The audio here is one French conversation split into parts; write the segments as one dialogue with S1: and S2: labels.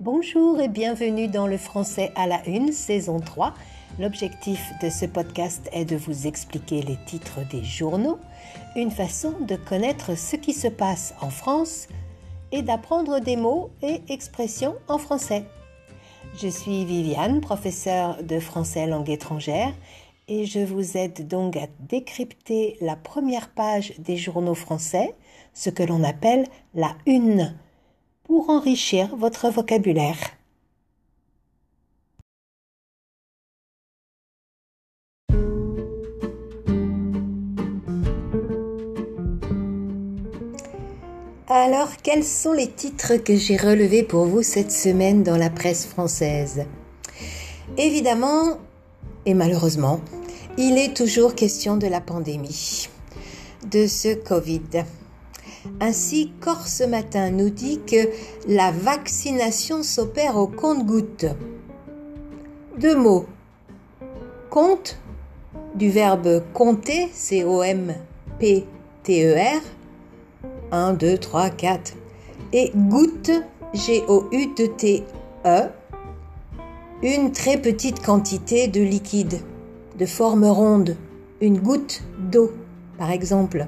S1: Bonjour et bienvenue dans le français à la une, saison 3. L'objectif de ce podcast est de vous expliquer les titres des journaux, une façon de connaître ce qui se passe en France et d'apprendre des mots et expressions en français. Je suis Viviane, professeure de français langue étrangère, et je vous aide donc à décrypter la première page des journaux français, ce que l'on appelle la une, pour enrichir votre vocabulaire. Alors, quels sont les titres que j'ai relevés pour vous cette semaine dans la presse française? Évidemment, et malheureusement, il est toujours question de la pandémie, de ce Covid. Ainsi, Corse matin nous dit que la vaccination s'opère au compte-gouttes. Deux mots. Compte, du verbe compter, C-O-M-P-T-E-R, 1, 2, 3, 4. Et goutte, G-O-U-T-T-E, une très petite quantité de liquide, de forme ronde, une goutte d'eau, par exemple.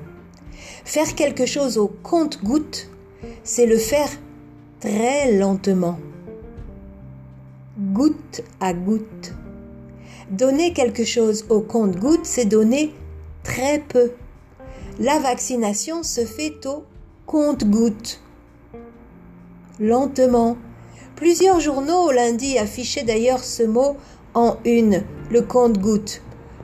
S1: Faire quelque chose au compte-goutte, c'est le faire très lentement, goutte à goutte. Donner quelque chose au compte-goutte, c'est donner très peu. La vaccination se fait au compte-gouttes. Lentement. Plusieurs journaux lundi affichaient d'ailleurs ce mot en une, le compte-gouttes.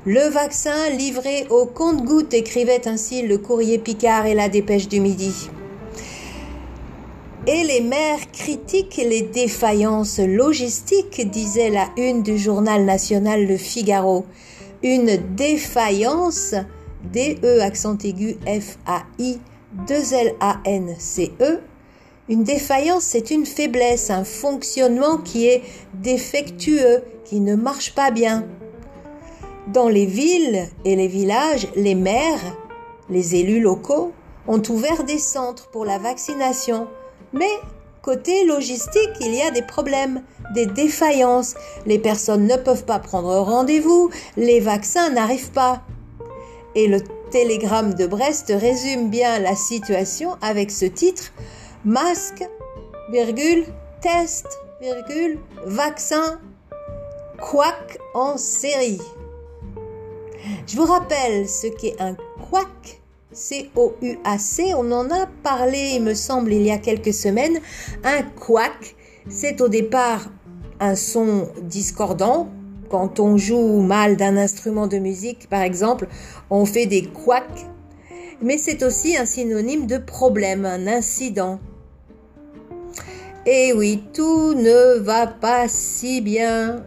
S1: Le vaccin livré au compte-gouttes écrivait ainsi le courrier Picard et la dépêche du midi. Et les maires critiquent les défaillances logistiques, disait la une du journal national Le Figaro. Une défaillance, D-E accent aigu F-A-I, 2-L-A-N-C-E. Une défaillance, c'est une faiblesse, un fonctionnement qui est défectueux, qui ne marche pas bien. Dans les villes et les villages, les maires, les élus locaux ont ouvert des centres pour la vaccination. Mais côté logistique, il y a des problèmes, des défaillances. Les personnes ne peuvent pas prendre rendez-vous, les vaccins n'arrivent pas. Et le télégramme de Brest résume bien la situation avec ce titre masque, virgule, test, virgule, vaccin, quack en série. Je vous rappelle ce qu'est un quack, C-O-U-A-C, on en a parlé, il me semble, il y a quelques semaines. Un quack, c'est au départ un son discordant, quand on joue mal d'un instrument de musique, par exemple, on fait des couacs. Mais c'est aussi un synonyme de problème, un incident. Et oui, tout ne va pas si bien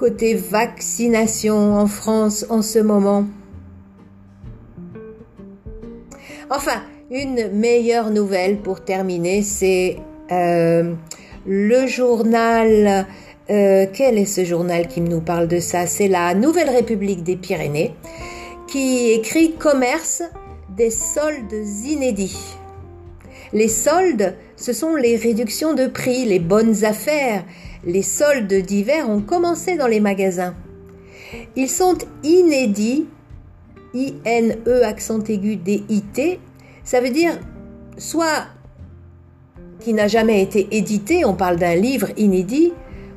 S1: côté vaccination en France en ce moment. Enfin, une meilleure nouvelle pour terminer, c'est euh, le journal euh, quel est ce journal qui nous parle de ça? C'est la Nouvelle République des Pyrénées qui écrit Commerce des soldes inédits. Les soldes, ce sont les réductions de prix, les bonnes affaires. Les soldes d'hiver ont commencé dans les magasins. Ils sont inédits, I-N-E accent aigu D-I-T. Ça veut dire soit qui n'a jamais été édité, on parle d'un livre inédit,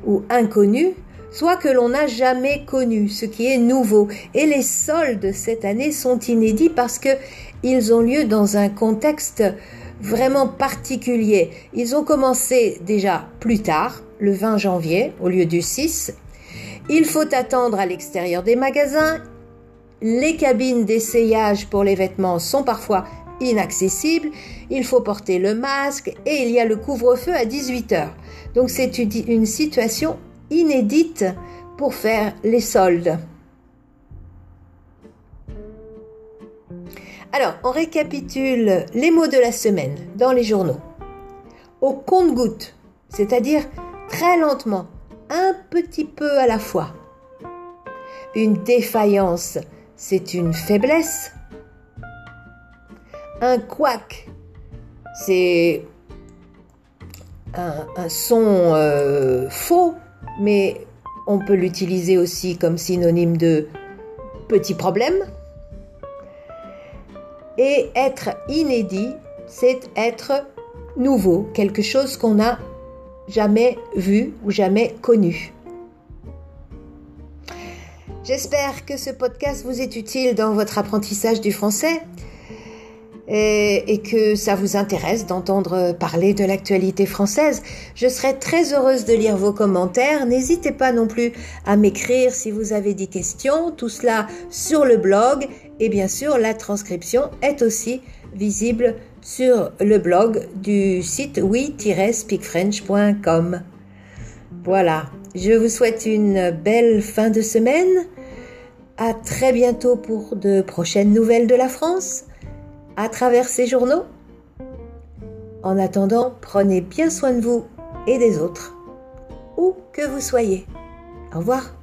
S1: ou inconnu, soit que l'on n'a jamais connu, ce qui est nouveau. Et les soldes cette année sont inédits parce que ils ont lieu dans un contexte vraiment particulier. Ils ont commencé déjà plus tard, le 20 janvier au lieu du 6. Il faut attendre à l'extérieur des magasins. Les cabines d'essayage pour les vêtements sont parfois inaccessibles. Il faut porter le masque et il y a le couvre-feu à 18 heures. Donc c'est une situation inédite pour faire les soldes. Alors, on récapitule les mots de la semaine dans les journaux. Au compte-goutte, c'est-à-dire très lentement, un petit peu à la fois. Une défaillance, c'est une faiblesse. Un couac, c'est un, son euh, faux, mais on peut l'utiliser aussi comme synonyme de petit problème. Et être inédit, c'est être nouveau, quelque chose qu'on n'a jamais vu ou jamais connu. J'espère que ce podcast vous est utile dans votre apprentissage du français et, que ça vous intéresse d'entendre parler de l'actualité française. Je serai très heureuse de lire vos commentaires. N'hésitez pas non plus à m'écrire si vous avez des questions. Tout cela sur le blog et bien sûr la transcription est aussi visible sur le blog du site oui-speakfrench.com. Voilà, je vous souhaite une belle fin de semaine. À très bientôt pour de prochaines nouvelles de la France à travers ces journaux. En attendant, prenez bien soin de vous et des autres, où que vous soyez. Au revoir.